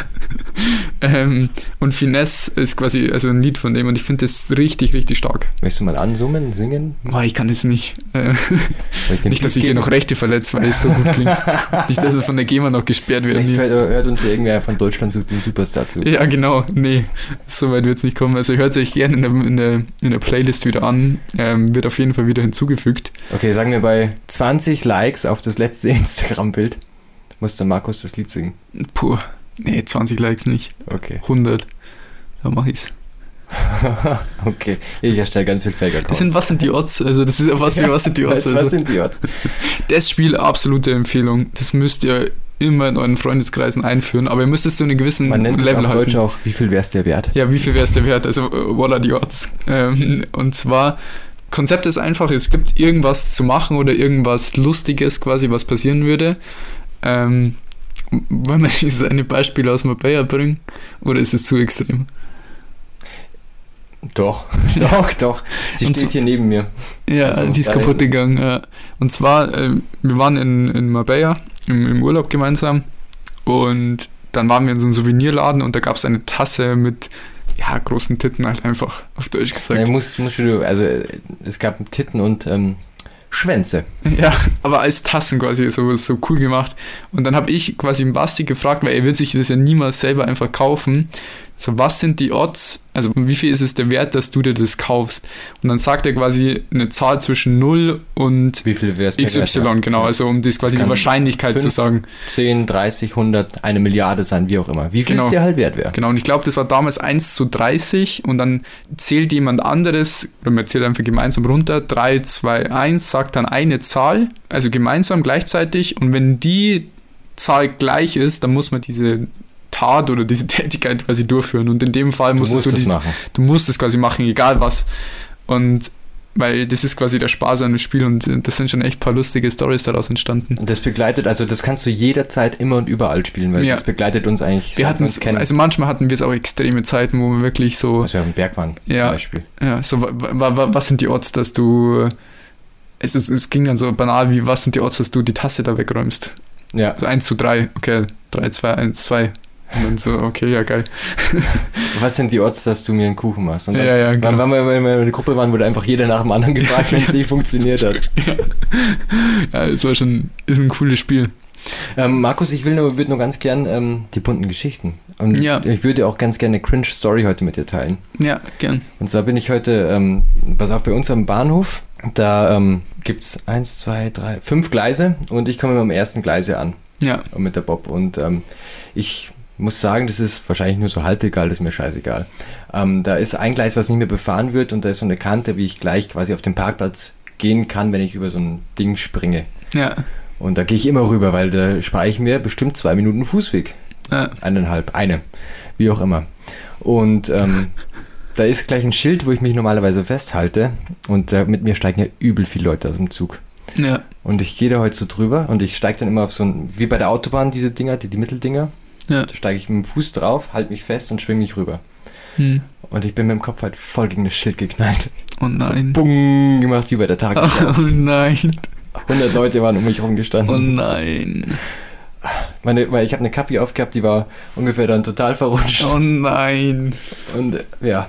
Ähm, und Finesse ist quasi also ein Lied von dem und ich finde das richtig, richtig stark. Möchtest du mal ansummen, singen? Boah, ich kann es nicht. Äh, nicht, dass ich hier noch Rechte verletze, weil es so gut klingt. nicht, dass wir von der GEMA noch gesperrt werden. Vielleicht hört, hört uns ja irgendwer von Deutschland sucht den Superstar zu. Ja, genau. Nee, so weit wird es nicht kommen. Also hört es euch gerne in der, in, der, in der Playlist wieder an. Ähm, wird auf jeden Fall wieder hinzugefügt. Okay, sagen wir bei 20 Likes auf das letzte Instagram-Bild muss der Markus das Lied singen. Puh, nee, 20 Likes nicht. Okay. 100. Da mach ich's. okay. Ich erstelle ganz viel Fake-Accounts. Das sind, was sind die Odds? Also das ist ja was wie was sind die Odds? was, was Also, sind die Odds? das Spiel absolute Empfehlung. Das müsst ihr immer in euren Freundeskreisen einführen, aber ihr müsst es zu einem gewissen Man nennt es Level auf halten. Deutsch auch, wie viel wär's dir wert? Ja, wie viel wäre es der Wert? Also, what are the odds? Ähm, und zwar, Konzept ist einfach, es gibt irgendwas zu machen oder irgendwas Lustiges quasi, was passieren würde. Ähm, wollen wir dieses eine Beispiel aus Marbella bringen? Oder ist es zu extrem? Doch, doch, doch. Sie Und steht hier neben mir. Ja, Also, die ist kaputt gegangen. Ja. Und zwar, äh, wir waren in, in Marbella im, im Urlaub gemeinsam und dann waren wir in so einem Souvenirladen und da gab es eine Tasse mit ja, großen Titten halt einfach, auf Deutsch gesagt. Ja, musst du, also äh, es gab Titten und ähm, Schwänze. Ja, aber als Tassen quasi, so, so cool gemacht. Und dann habe ich quasi Basti gefragt, weil er wird sich das ja niemals selber einfach kaufen. So, was sind die Odds, also wie viel ist es der Wert, dass du dir das kaufst? Und dann sagt er quasi eine Zahl zwischen 0 und Wie viel wäre es? XY, genau, also um das quasi Kann die Wahrscheinlichkeit zu fünf- sagen. 10, 30, 100, eine Milliarde sein, wie auch immer. Wie viel Genau. es dir halt wert wäre. Genau, und ich glaube, das war damals 1 zu 30 und dann zählt jemand anderes, oder man zählt einfach gemeinsam runter, 3, 2, 1, sagt dann eine Zahl, also gemeinsam gleichzeitig und wenn die Zahl gleich ist, dann muss man diese Tat oder diese Tätigkeit quasi durchführen und in dem Fall Du musstest musst du, es diesen, machen. du musst es quasi machen, egal was. Und weil das ist quasi der Spaß an dem Spiel und das sind schon echt ein paar lustige Stories daraus entstanden. Und das begleitet, also das kannst du jederzeit immer und überall spielen, weil Ja. das begleitet uns eigentlich. Wir hatten es, kennen. also manchmal hatten wir es auch extreme Zeiten, wo wir wirklich so was wir auf dem Berg waren, Ja. zum Beispiel. Ja, so, wa, wa, wa, was sind die Odds, dass du. Es, ist, es ging dann so banal wie, was sind die Odds, dass du die Tasse da wegräumst? Ja. Also 1 zu 3, okay, 3, 2, 1, 2. Und dann so, okay, ja, geil. Was sind die Odds, dass du mir einen Kuchen machst? Und dann, Ja, ja, genau. wann wir, wenn wir in der Gruppe waren, wurde einfach jeder nach dem anderen gefragt, wenn es nicht funktioniert hat. Ja, es war schon, ist ein cooles Spiel. Ähm, Markus, ich will nur, würde nur ganz gern ähm, die bunten Geschichten. Und Ja. ich würde auch ganz gerne eine Cringe-Story heute mit dir teilen. Ja, gern. Und zwar bin ich heute, ähm, pass auf, bei uns am Bahnhof. Da ähm, gibt es eins, zwei, drei, fünf Gleise und ich komme immer am ersten Gleise an Ja, mit der Bob. Und ähm, ich muss sagen, das ist wahrscheinlich nur so halb egal, das ist mir scheißegal. Ähm, da ist ein Gleis, was nicht mehr befahren wird und da ist so eine Kante, wie ich gleich quasi auf den Parkplatz gehen kann, wenn ich über so ein Ding springe. ja, Und da gehe ich immer rüber, weil da spare ich mir bestimmt zwei Minuten Fußweg. ja, Eineinhalb, eine, wie auch immer. Und ähm, da ist gleich ein Schild, wo ich mich normalerweise festhalte. Und äh, mit mir steigen ja übel viele Leute aus dem Zug. ja, Und ich gehe da heute so drüber und ich steige dann immer auf so ein, wie bei der Autobahn, diese Dinger, die, die Mitteldinger. Ja. Da steige ich mit dem Fuß drauf, halte mich fest und schwinge mich rüber. Hm. Und ich bin mit dem Kopf halt voll gegen das Schild geknallt. Oh nein. Bung gemacht wie bei der Tagesschau. Oh nein. 100 Leute waren um mich rumgestanden. Oh nein. Meine, weil ich habe eine Kappe aufgehabt, die war ungefähr dann total verrutscht. Oh nein. Und ja,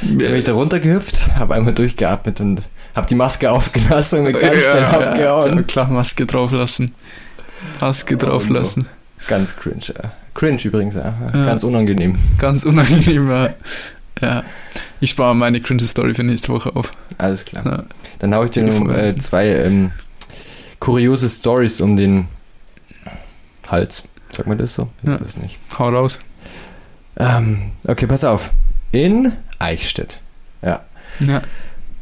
bin ich da runtergehüpft, habe einmal durchgeatmet und habe die Maske aufgelassen und ganz schnell abgehauen. ja, klar, Maske drauf lassen. Maske drauf Oh. Ganz cringe. Ja. Cringe übrigens, ja. Ja. Ganz unangenehm. Ganz unangenehm, ja. ja. Ich spare meine cringe Story für nächste Woche auf. Alles klar. Ja. Dann haue ich dir noch, äh, zwei ähm, kuriose Stories um den Hals. Sagt man das so? Ich Ja. weiß nicht. Hau raus. Ähm, okay, pass auf. In Eichstätt. Ja. Ja.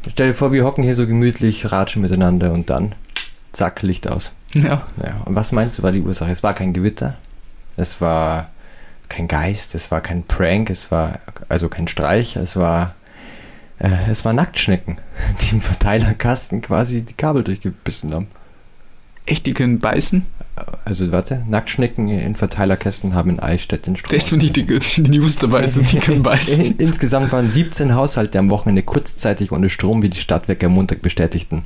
Stell dir vor, wir hocken hier so gemütlich, ratschen miteinander und dann zack, Licht aus. Ja. Ja, und was meinst du war die Ursache? Es war kein Gewitter, es war kein Geist, es war kein Prank, es war also kein Streich, es war äh, es war Nacktschnecken, die im Verteilerkasten quasi die Kabel durchgebissen haben. Echt, die können beißen? Also warte, Nacktschnecken in Verteilerkästen haben in Eichstätt den Strom. Das finde ich die, die News dabei sind, die können beißen. In, insgesamt waren 17 Haushalte am Wochenende kurzzeitig ohne Strom, wie die Stadtwerke am Montag bestätigten.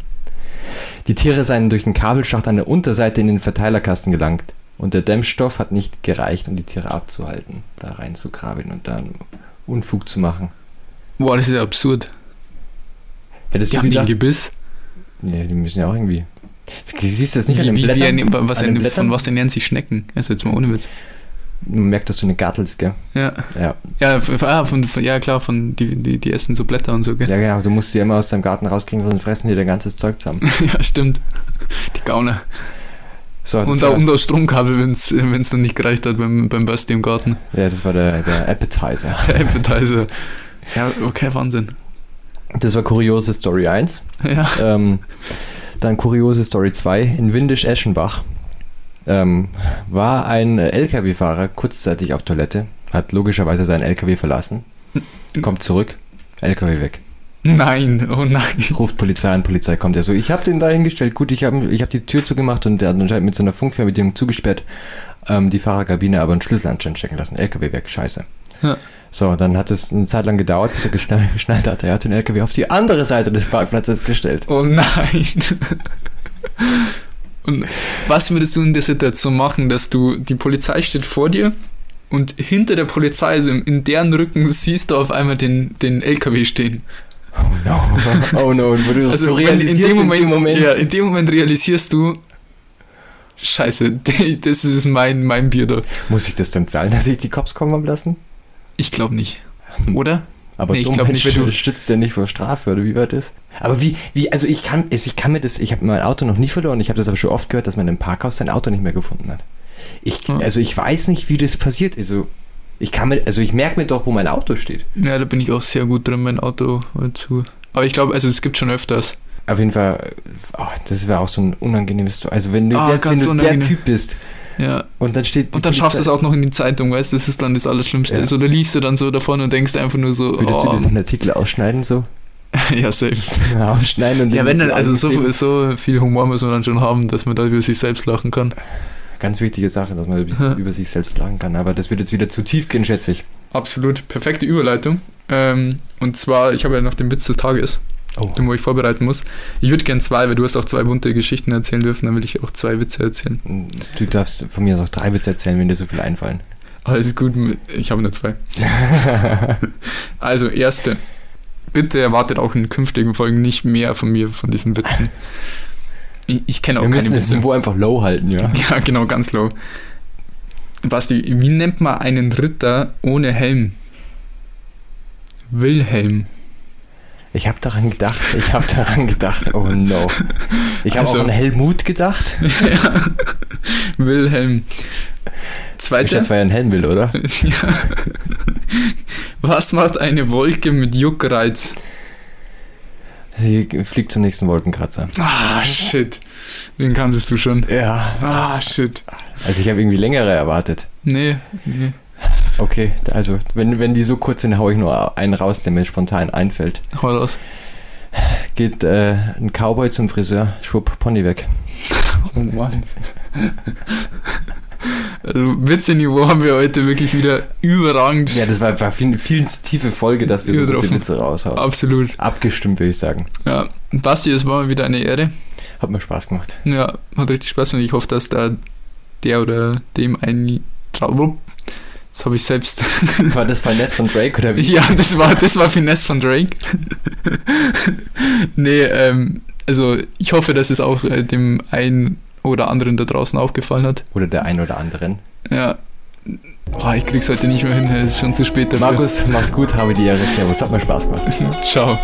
Die Tiere seien durch den Kabelschacht an der Unterseite in den Verteilerkasten gelangt und der Dämmstoff hat nicht gereicht, um die Tiere abzuhalten, da reinzugraben und dann Unfug zu machen. Boah, das ist ja absurd. Hättest Die haben die ein? Gebiss. Ja, die müssen ja auch irgendwie. Siehst du das nicht an Wie, den wie, Blättern? wie, ernähren- was an den ernähren- von Blättern? was ernähren sich Schnecken? Also jetzt mal ohne Witz. Man merkt, dass du eine Gartelst, gell? Ja. Ja. Ja, ah, von, von, ja klar, von die, die, die essen so Blätter und so, gell? ja, genau. Du musst sie immer aus deinem Garten rauskriegen, sonst fressen die dein ganzes Zeug zusammen. Ja, stimmt. Die Gauner. Und, da, und das Stromkabel, wenn es dann nicht gereicht hat beim, beim Basti im Garten. ja, das war der, der Appetizer. Der Appetizer. Ja, okay, Wahnsinn. Das war kuriose Story 1. Ja. Ähm, dann kuriose Story 2. In Windisch-Eschenbach ähm, war ein LKW-Fahrer kurzzeitig auf Toilette, hat logischerweise seinen LKW verlassen, kommt zurück, LKW weg. Nein, oh nein. Ruft Polizei an, Polizei kommt. Er so, ich habe den da hingestellt, gut, ich habe ich hab die Tür zugemacht und der hat anscheinend mit so einer Funkfernbedienung zugesperrt, ähm, die Fahrerkabine aber einen Schlüssel anscheinend stecken lassen. LKW weg, scheiße. Ja. So, dann hat es eine Zeit lang gedauert, bis er geschnallt, geschnallt hat. Er hat den LKW auf die andere Seite des Parkplatzes gestellt. Oh nein. Und was würdest du in der Situation machen, dass du, die Polizei steht vor dir und hinter der Polizei, also in deren Rücken, siehst du auf einmal den, den LKW stehen. Oh no. Oh no. Und du, Also du in, dem Moment, Moment Ja, in dem Moment realisierst du, scheiße, das ist mein, mein Bier da. muss ich das dann zahlen, dass ich die Cops kommen haben lassen? Ich glaube nicht. Oder? Aber Nee, ich dumm glaub Mensch, nicht, wenn du- stützt ja nicht vor Strafe, oder wie war das? Aber wie, wie, also ich kann, es- ich kann mir das, ich habe mein Auto noch nie verloren, ich habe das aber schon oft gehört, dass man im Parkhaus sein Auto nicht mehr gefunden hat. Ich, Hm. also ich weiß nicht, wie das passiert. Also ich kann mir, also ich merke mir doch, wo mein Auto steht. Ja, da bin ich auch sehr gut drin, mein Auto zu. Aber ich glaube, also es gibt schon öfters. Auf jeden Fall, oh, das wäre auch so ein unangenehmes, also wenn du, Ah, der, wenn du der. Typ bist Ja. und dann steht Und dann schaffst du es auch noch in die Zeitung, weißt du? Das ist dann das Allerschlimmste. Ja. Also da liest du dann so davon und denkst einfach nur so, Würdest oh, du diesen Artikel ausschneiden so? ja, safe. ausschneiden und Ja, den wenn so dann, also so, so viel Humor muss man dann schon haben, dass man da über sich selbst lachen kann. Ganz wichtige Sache, dass man Ja. über sich selbst lachen kann. Aber das wird jetzt wieder zu tief gehen, schätze ich. Absolut, perfekte Überleitung. Ähm, und zwar, ich habe ja noch den Witz des Tages, Oh. den wo ich vorbereiten muss. Ich würde gern zwei, weil du hast auch zwei bunte Geschichten erzählen dürfen, dann will ich auch zwei Witze erzählen. Du darfst von mir noch drei Witze erzählen, wenn dir so viel einfallen. Alles gut, ich habe nur zwei. Also, erste. Bitte erwartet auch in künftigen Folgen nicht mehr von mir, von diesen Witzen. Ich, ich kenne auch Wir keine müssen das. Niveau einfach low halten, ja. Ja, genau, ganz low. Basti, wie nennt man einen Ritter ohne Helm? Wilhelm. Ich habe daran gedacht, ich habe daran gedacht, oh no. Ich habe Also- auch an Helmut gedacht. ja. Wilhelm. Zweite. Das war ja ein Helm will, oder? ja. Was macht eine Wolke mit Juckreiz? Sie fliegt zum nächsten Wolkenkratzer. Ah, shit. Den kanntest du schon. Ja. Ah, shit. Also ich habe irgendwie längere erwartet. Nee, nee. Okay, also wenn, wenn die so kurz sind, hau ich nur einen raus, der mir spontan einfällt. Hau raus. Geht äh, ein Cowboy zum Friseur, schwupp, Pony weg. Oh Mann. Also Witzeniveau haben wir heute wirklich wieder überragend. Ja, das war, war viel, viel tiefe Folge, dass wir so gute. Witze raushauen. Absolut. Abgestimmt, würde ich sagen. Ja. Basti, es war mal wieder eine Ehre. Hat mir Spaß gemacht. Ja, hat richtig Spaß gemacht. Ich hoffe, dass da der oder dem ein Trau. Das habe ich selbst. War das Finesse von Drake oder wie? ja, das war, das war Finesse von Drake. nee, ähm, also ich hoffe, dass es auch äh, dem einen oder anderen da draußen aufgefallen hat. Oder der ein oder anderen. Ja. Boah, ich krieg's heute nicht mehr hin, es ist schon zu spät dafür. Markus, mach's gut, habe die Ehre. Servus, hat mir Spaß gemacht. Ciao.